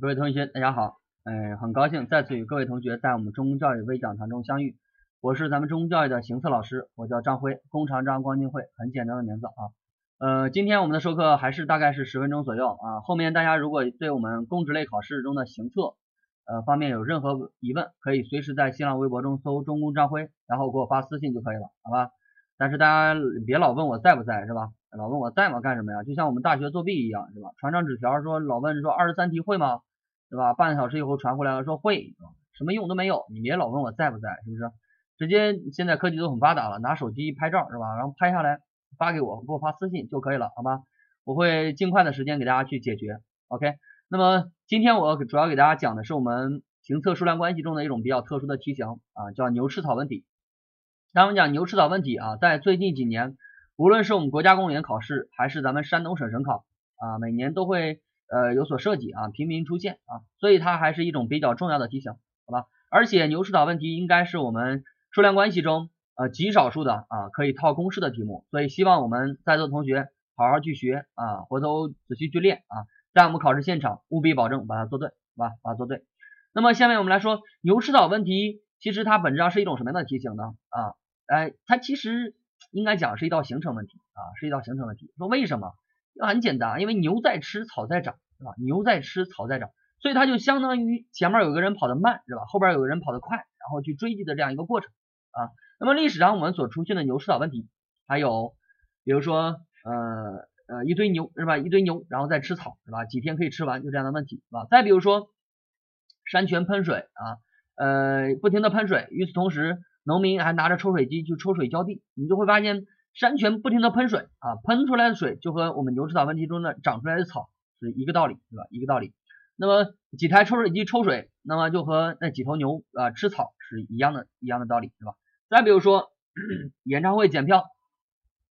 各位同学，大家好，嗯，很高兴再次与各位同学在我们中公教育微讲堂中相遇。我是咱们中公教育的行测老师，我叫张辉，弓长张，光金辉，很简单的名字啊。呃，今天我们的授课还是大概是十分钟左右啊。后面大家如果对我们公职类考试中的行测呃方面有任何疑问，可以随时在新浪微博中搜中公张辉，然后给我发私信就可以了，好吧？但是大家别老问我在不在，是吧？老问我在吗？干什么呀？就像我们大学作弊一样，是吧？传张纸条说老问说二十三题会吗？对吧？半个小时以后传回来了说会，什么用都没有。你别老问我在不在，是不是？直接现在科技都很发达了，拿手机一拍照是吧？然后拍下来发给我，给我发私信就可以了，好吧？我会尽快的时间给大家去解决。OK，那么今天我主要给大家讲的是我们行测数量关系中的一种比较特殊的题型啊，叫牛吃草问题。咱们讲牛吃草问题啊，在最近几年。无论是我们国家公务员考试，还是咱们山东省省考啊，每年都会呃有所涉及啊，频频出现啊，所以它还是一种比较重要的题型，好吧？而且牛吃草问题应该是我们数量关系中呃极少数的啊可以套公式的题目，所以希望我们在座的同学好好去学啊，回头仔细去练啊，在我们考试现场务必保证把它做对，好吧？把它做对。那么下面我们来说牛吃草问题，其实它本质上是一种什么样的题型呢？啊，哎，它其实。应该讲是一道形成问题啊，是一道形成问题。说为什么？很简单，因为牛在吃，草在长，是吧？牛在吃，草在长，所以它就相当于前面有个人跑得慢，是吧？后边有个人跑得快，然后去追击的这样一个过程啊。那么历史上我们所出现的牛吃草问题，还有比如说呃呃一堆牛是吧？一堆牛然后再吃草是吧？几天可以吃完就这样的问题是吧？再比如说山泉喷水啊，呃不停的喷水，与此同时。农民还拿着抽水机去抽水浇地，你就会发现山泉不停的喷水啊，喷出来的水就和我们牛吃草问题中的长出来的草是一个道理，对吧？一个道理。那么几台抽水机抽水，那么就和那几头牛啊吃草是一样的，一样的道理，对吧？再比如说 演唱会检票，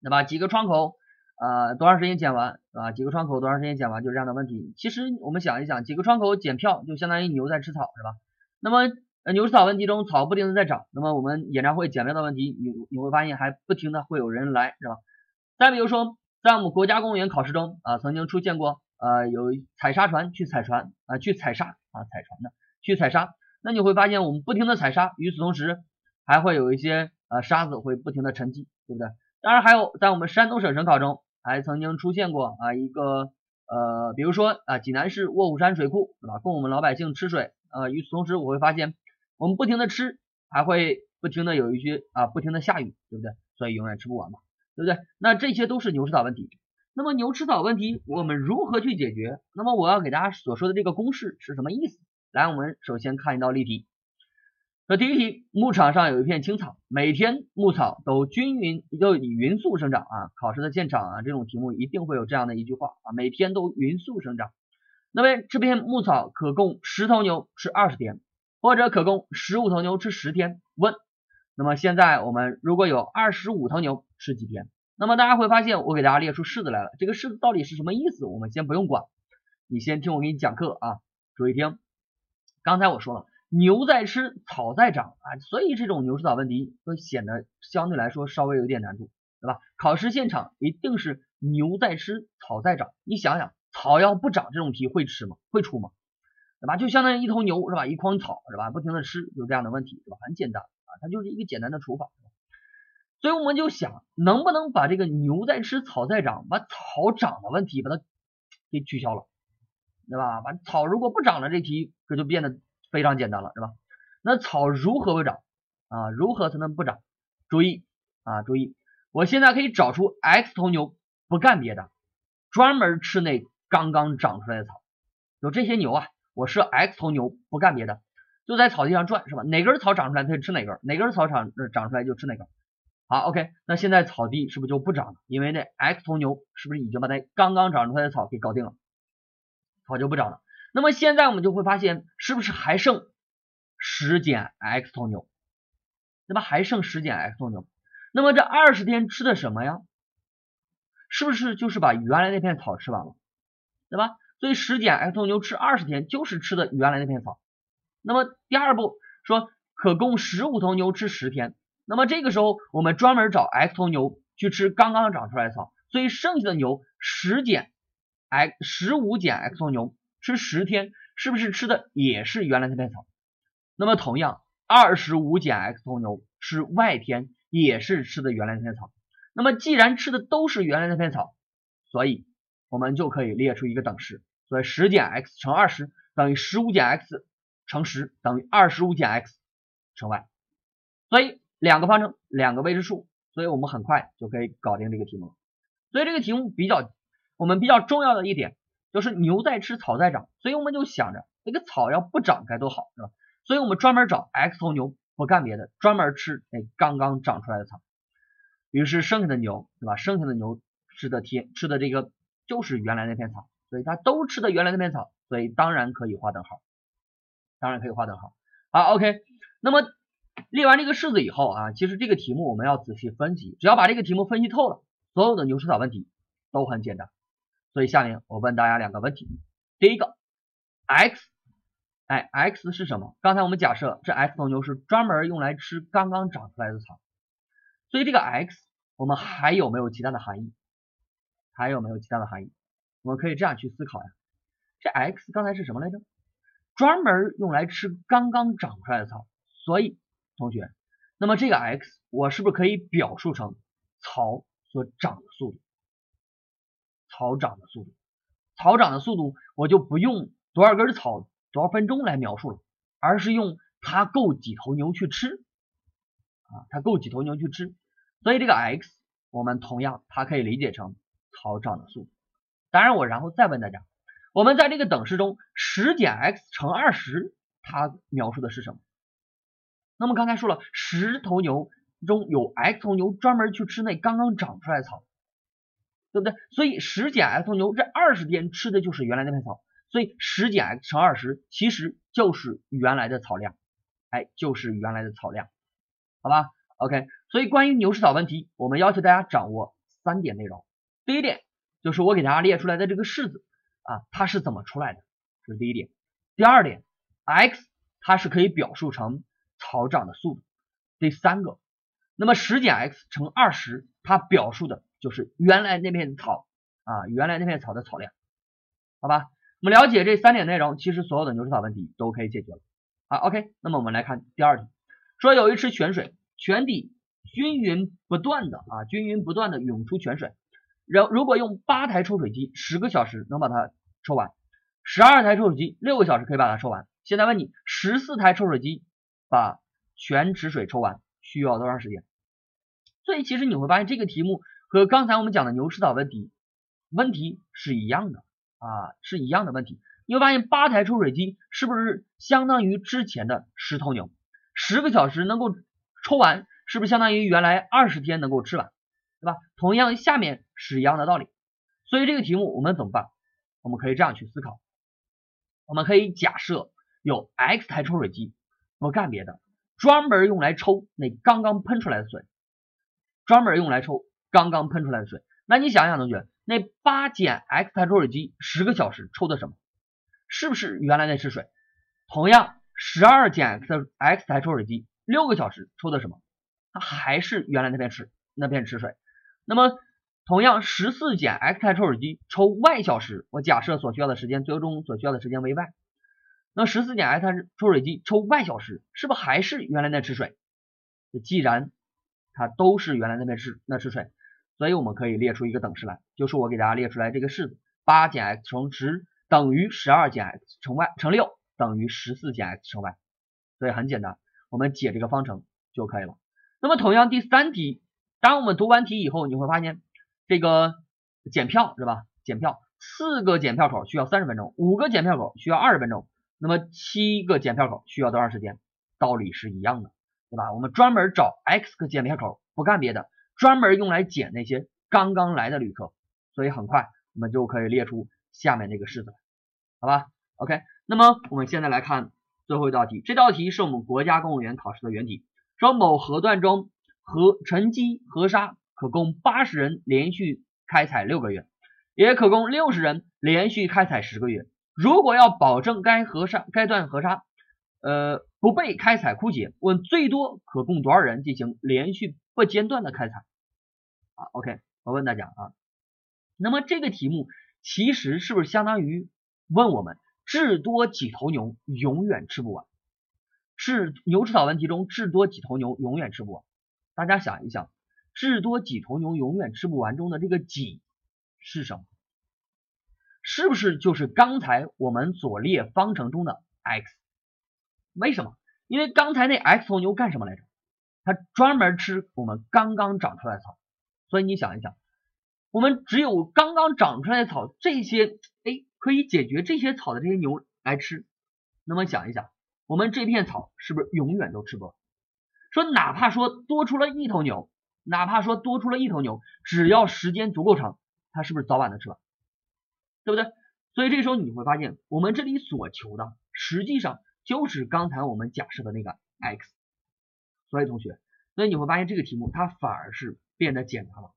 对吧？几个窗口啊，多长时间检完啊？几个窗口多长时间检完？就是这样的问题。其实我们想一想，几个窗口检票就相当于牛在吃草，是吧？那么。那，牛吃草问题中，草不停的在长，那么我们演唱会减票的问题，你你会发现还不停的会有人来，是吧？再比如说，在我们国家公务员考试中啊，曾经出现过呃有采沙船去采船啊，去采沙啊，采船的去采沙，那你会发现我们不停的采沙，与此同时还会有一些呃沙子会不停的沉积，对不对？当然还有在我们山东省省考中还曾经出现过啊一个呃，比如说啊济南市卧虎山水库，对吧？供我们老百姓吃水，呃，与此同时我会发现。我们不停的吃，还会不停的有一些啊，不停的下雨，对不对？所以永远吃不完嘛，对不对？那这些都是牛吃草问题。那么牛吃草问题我们如何去解决？那么我要给大家所说的这个公式是什么意思？来，我们首先看一道例题。说第一题，牧场上有一片青草，每天牧草都均匀都以匀速生长啊。考试的现场啊，这种题目一定会有这样的一句话啊，每天都匀速生长。那么这片牧草可供十头牛吃二十天。或者可供十五头牛吃十天。问，那么现在我们如果有二十五头牛吃几天？那么大家会发现，我给大家列出式子来了。这个式子到底是什么意思？我们先不用管，你先听我给你讲课啊。注意听，刚才我说了，牛在吃，草在长啊，所以这种牛吃草问题会显得相对来说稍微有点难度，对吧？考试现场一定是牛在吃，草在长。你想想，草要不长，这种题会吃吗？会出吗？对吧？就相当于一头牛是吧？一筐草是吧？不停的吃，就这样的问题是吧？很简单啊，它就是一个简单的除法。所以我们就想，能不能把这个牛在吃，草在长，把草长的问题把它给取消了，对吧？把草如果不长了，这题这就变得非常简单了，是吧？那草如何不长啊？如何才能不长？注意啊，注意，我现在可以找出 x 头牛不干别的，专门吃那刚刚长出来的草，有这些牛啊。我设 x 头牛不干别的，就在草地上转，是吧？哪根草长出来，它就吃哪根；哪根草长长出来就吃哪根。好，OK，那现在草地是不是就不长了？因为那 x 头牛是不是已经把那刚刚长出来的草给搞定了？草就不长了。那么现在我们就会发现，是不是还剩十减 x 头牛？对吧？还剩十减 x 头牛。那么这二十天吃的什么呀？是不是就是把原来那片草吃完了？对吧？所以十减 x 头牛吃二十天就是吃的原来那片草。那么第二步说可供十五头牛吃十天。那么这个时候我们专门找 x 头牛去吃刚刚长出来的草。所以剩下的牛十减 x 十五减 x 头牛吃十天，是不是吃的也是原来那片草？那么同样，二十五减 x 头牛吃 y 天也是吃的原来那片草。那么既然吃的都是原来那片草，所以我们就可以列出一个等式。所以十减 x 乘二十等于十五减 x 乘十等于二十五减 x 乘 y。所以两个方程，两个未知数，所以我们很快就可以搞定这个题目。所以这个题目比较我们比较重要的一点就是牛在吃，草在长，所以我们就想着这个草要不长该多好，是吧？所以我们专门找 x 头牛不干别的，专门吃那刚刚长出来的草。于是剩下的牛，对吧？剩下的牛吃的天吃的这个就是原来那片草，所以它都吃的原来那片草，所以当然可以画等号，当然可以画等号。好，OK。那么列完这个式子以后啊，其实这个题目我们要仔细分析，只要把这个题目分析透了，所有的牛吃草问题都很简单。所以下面我问大家两个问题，第一个，x，哎，x 是什么？刚才我们假设这 x 头牛是专门用来吃刚刚长出来的草。所以这个 x 我们还有没有其他的含义？还有没有其他的含义？我们可以这样去思考呀。这 x 刚才是什么来着？专门用来吃刚刚长出来的草。所以同学，那么这个 x 我是不是可以表述成草所长的速度？草长的速度，草长的速度我就不用多少根草多少分钟来描述了，而是用它够几头牛去吃啊？它够几头牛去吃？所以这个 x 我们同样它可以理解成草长的速度。当然我然后再问大家，我们在这个等式中十减 x 乘二十，它描述的是什么？那么刚才说了，十头牛中有 x 头牛专门去吃那刚刚长出来的草，对不对？所以十减 x 头牛这二十天吃的就是原来那片草，所以十减 x 乘二十其实就是原来的草量，哎，就是原来的草量，好吧？OK，所以关于牛吃草问题，我们要求大家掌握三点内容。第一点就是我给大家列出来的这个式子啊，它是怎么出来的？这是第一点。第二点，x 它是可以表述成草长的速度。第三个，那么十减 x 乘二十，它表述的就是原来那片草啊，原来那片草的草量，好吧？我们了解这三点内容，其实所有的牛吃草问题都可以解决了。好，OK，那么我们来看第二题，说有一池泉水。泉底均匀不断的啊，均匀不断的涌出泉水。然后如果用八台抽水机，十个小时能把它抽完；十二台抽水机，六个小时可以把它抽完。现在问你，十四台抽水机把全池水抽完需要多长时间？所以其实你会发现这个题目和刚才我们讲的牛吃草问题问题是一样的啊，是一样的问题。你会发现八台抽水机是不是相当于之前的十头牛？十个小时能够。抽完是不是相当于原来二十天能够吃完，对吧？同样下面是一样的道理，所以这个题目我们怎么办？我们可以这样去思考，我们可以假设有 x 台抽水机，不干别的，专门用来抽那刚刚喷出来的水，专门用来抽刚刚喷出来的水。那你想想，同学，那八减 x 台抽水机十个小时抽的什么？是不是原来那池水？同样，十二减 x x 台抽水机。六个小时抽的什么？它还是原来那片池那片池水。那么同样十四减 x 台抽水机抽 y 小时，我假设所需要的时间最终所需要的时间为 y。那十四减 x 台抽水机抽 y 小时，是不是还是原来那池水？既然它都是原来那边池那池水，所以我们可以列出一个等式来，就是我给大家列出来这个式子：八减 x 乘十等于十二减 x 乘 y 乘六等于十四减 x 乘 y。所以很简单。我们解这个方程就可以了。那么同样第三题，当我们读完题以后，你会发现这个检票是吧？检票四个检票口需要三十分钟，五个检票口需要二十分钟，那么七个检票口需要多长时间？道理是一样的，对吧？我们专门找 x 个检票口，不干别的，专门用来检那些刚刚来的旅客，所以很快我们就可以列出下面这个式子，好吧？OK，那么我们现在来看。最后一道题，这道题是我们国家公务员考试的原题。说某河段中，河沉积河沙可供八十人连续开采六个月，也可供六十人连续开采十个月。如果要保证该河沙该段河沙呃不被开采枯竭，问最多可供多少人进行连续不间断的开采？啊，OK，我问大家啊，那么这个题目其实是不是相当于问我们？至多几头牛永远吃不完。是牛吃草问题中至多几头牛永远吃不完。大家想一想，至多几头牛永远吃不完中的这个几是什么？是不是就是刚才我们所列方程中的 x？为什么？因为刚才那 x 头牛干什么来着？它专门吃我们刚刚长出来的草。所以你想一想，我们只有刚刚长出来的草，这些哎可以解决这些草的这些牛来吃。那么想一想。我们这片草是不是永远都吃不完？说哪怕说多出了一头牛，哪怕说多出了一头牛，只要时间足够长，它是不是早晚能吃完？对不对？所以这时候你会发现，我们这里所求的实际上就是刚才我们假设的那个 x。所以同学，所以你会发现这个题目它反而是变得简单了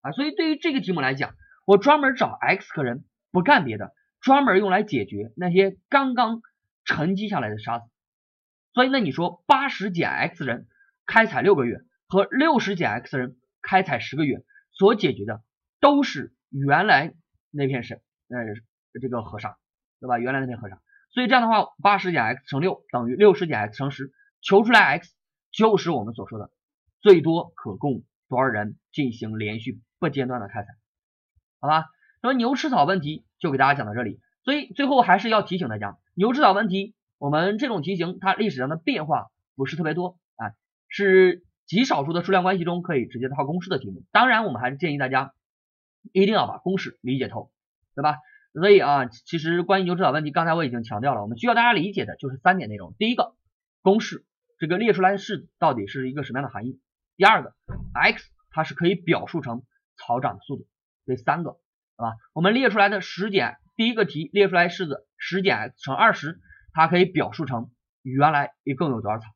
啊。所以对于这个题目来讲，我专门找 x 个人不干别的，专门用来解决那些刚刚。沉积下来的沙子，所以那你说八十减 x 人开采六个月和六十减 x 人开采十个月所解决的都是原来那片是呃这个河沙，对吧？原来那片河沙，所以这样的话，八十减 x 乘六等于六十减 x 乘十，求出来 x 就是我们所说的最多可供多少人进行连续不间断的开采，好吧？那么牛吃草问题就给大家讲到这里，所以最后还是要提醒大家。牛吃草问题，我们这种题型它历史上的变化不是特别多啊，是极少数的数量关系中可以直接套公式的题目。当然，我们还是建议大家一定要把公式理解透，对吧？所以啊，其实关于牛吃草问题，刚才我已经强调了，我们需要大家理解的就是三点内容：第一个，公式这个列出来的式子到底是一个什么样的含义；第二个，x 它是可以表述成草长的速度；第三个，啊，我们列出来的十减。第一个题列出来式子十减 x 乘二十，它可以表述成原来一共有多少草？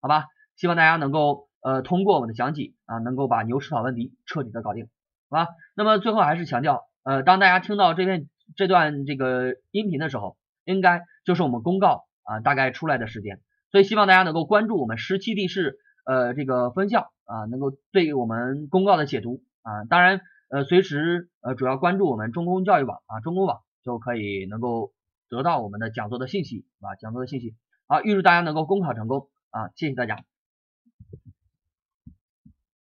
好吧，希望大家能够呃通过我们的讲解啊，能够把牛吃草问题彻底的搞定，好吧？那么最后还是强调，呃，当大家听到这篇这段这个音频的时候，应该就是我们公告啊大概出来的时间，所以希望大家能够关注我们十七地市呃这个分校啊，能够对我们公告的解读啊，当然呃随时呃主要关注我们中公教育网啊中公网。就可以能够得到我们的讲座的信息啊，讲座的信息。好，预祝大家能够公考成功啊！谢谢大家。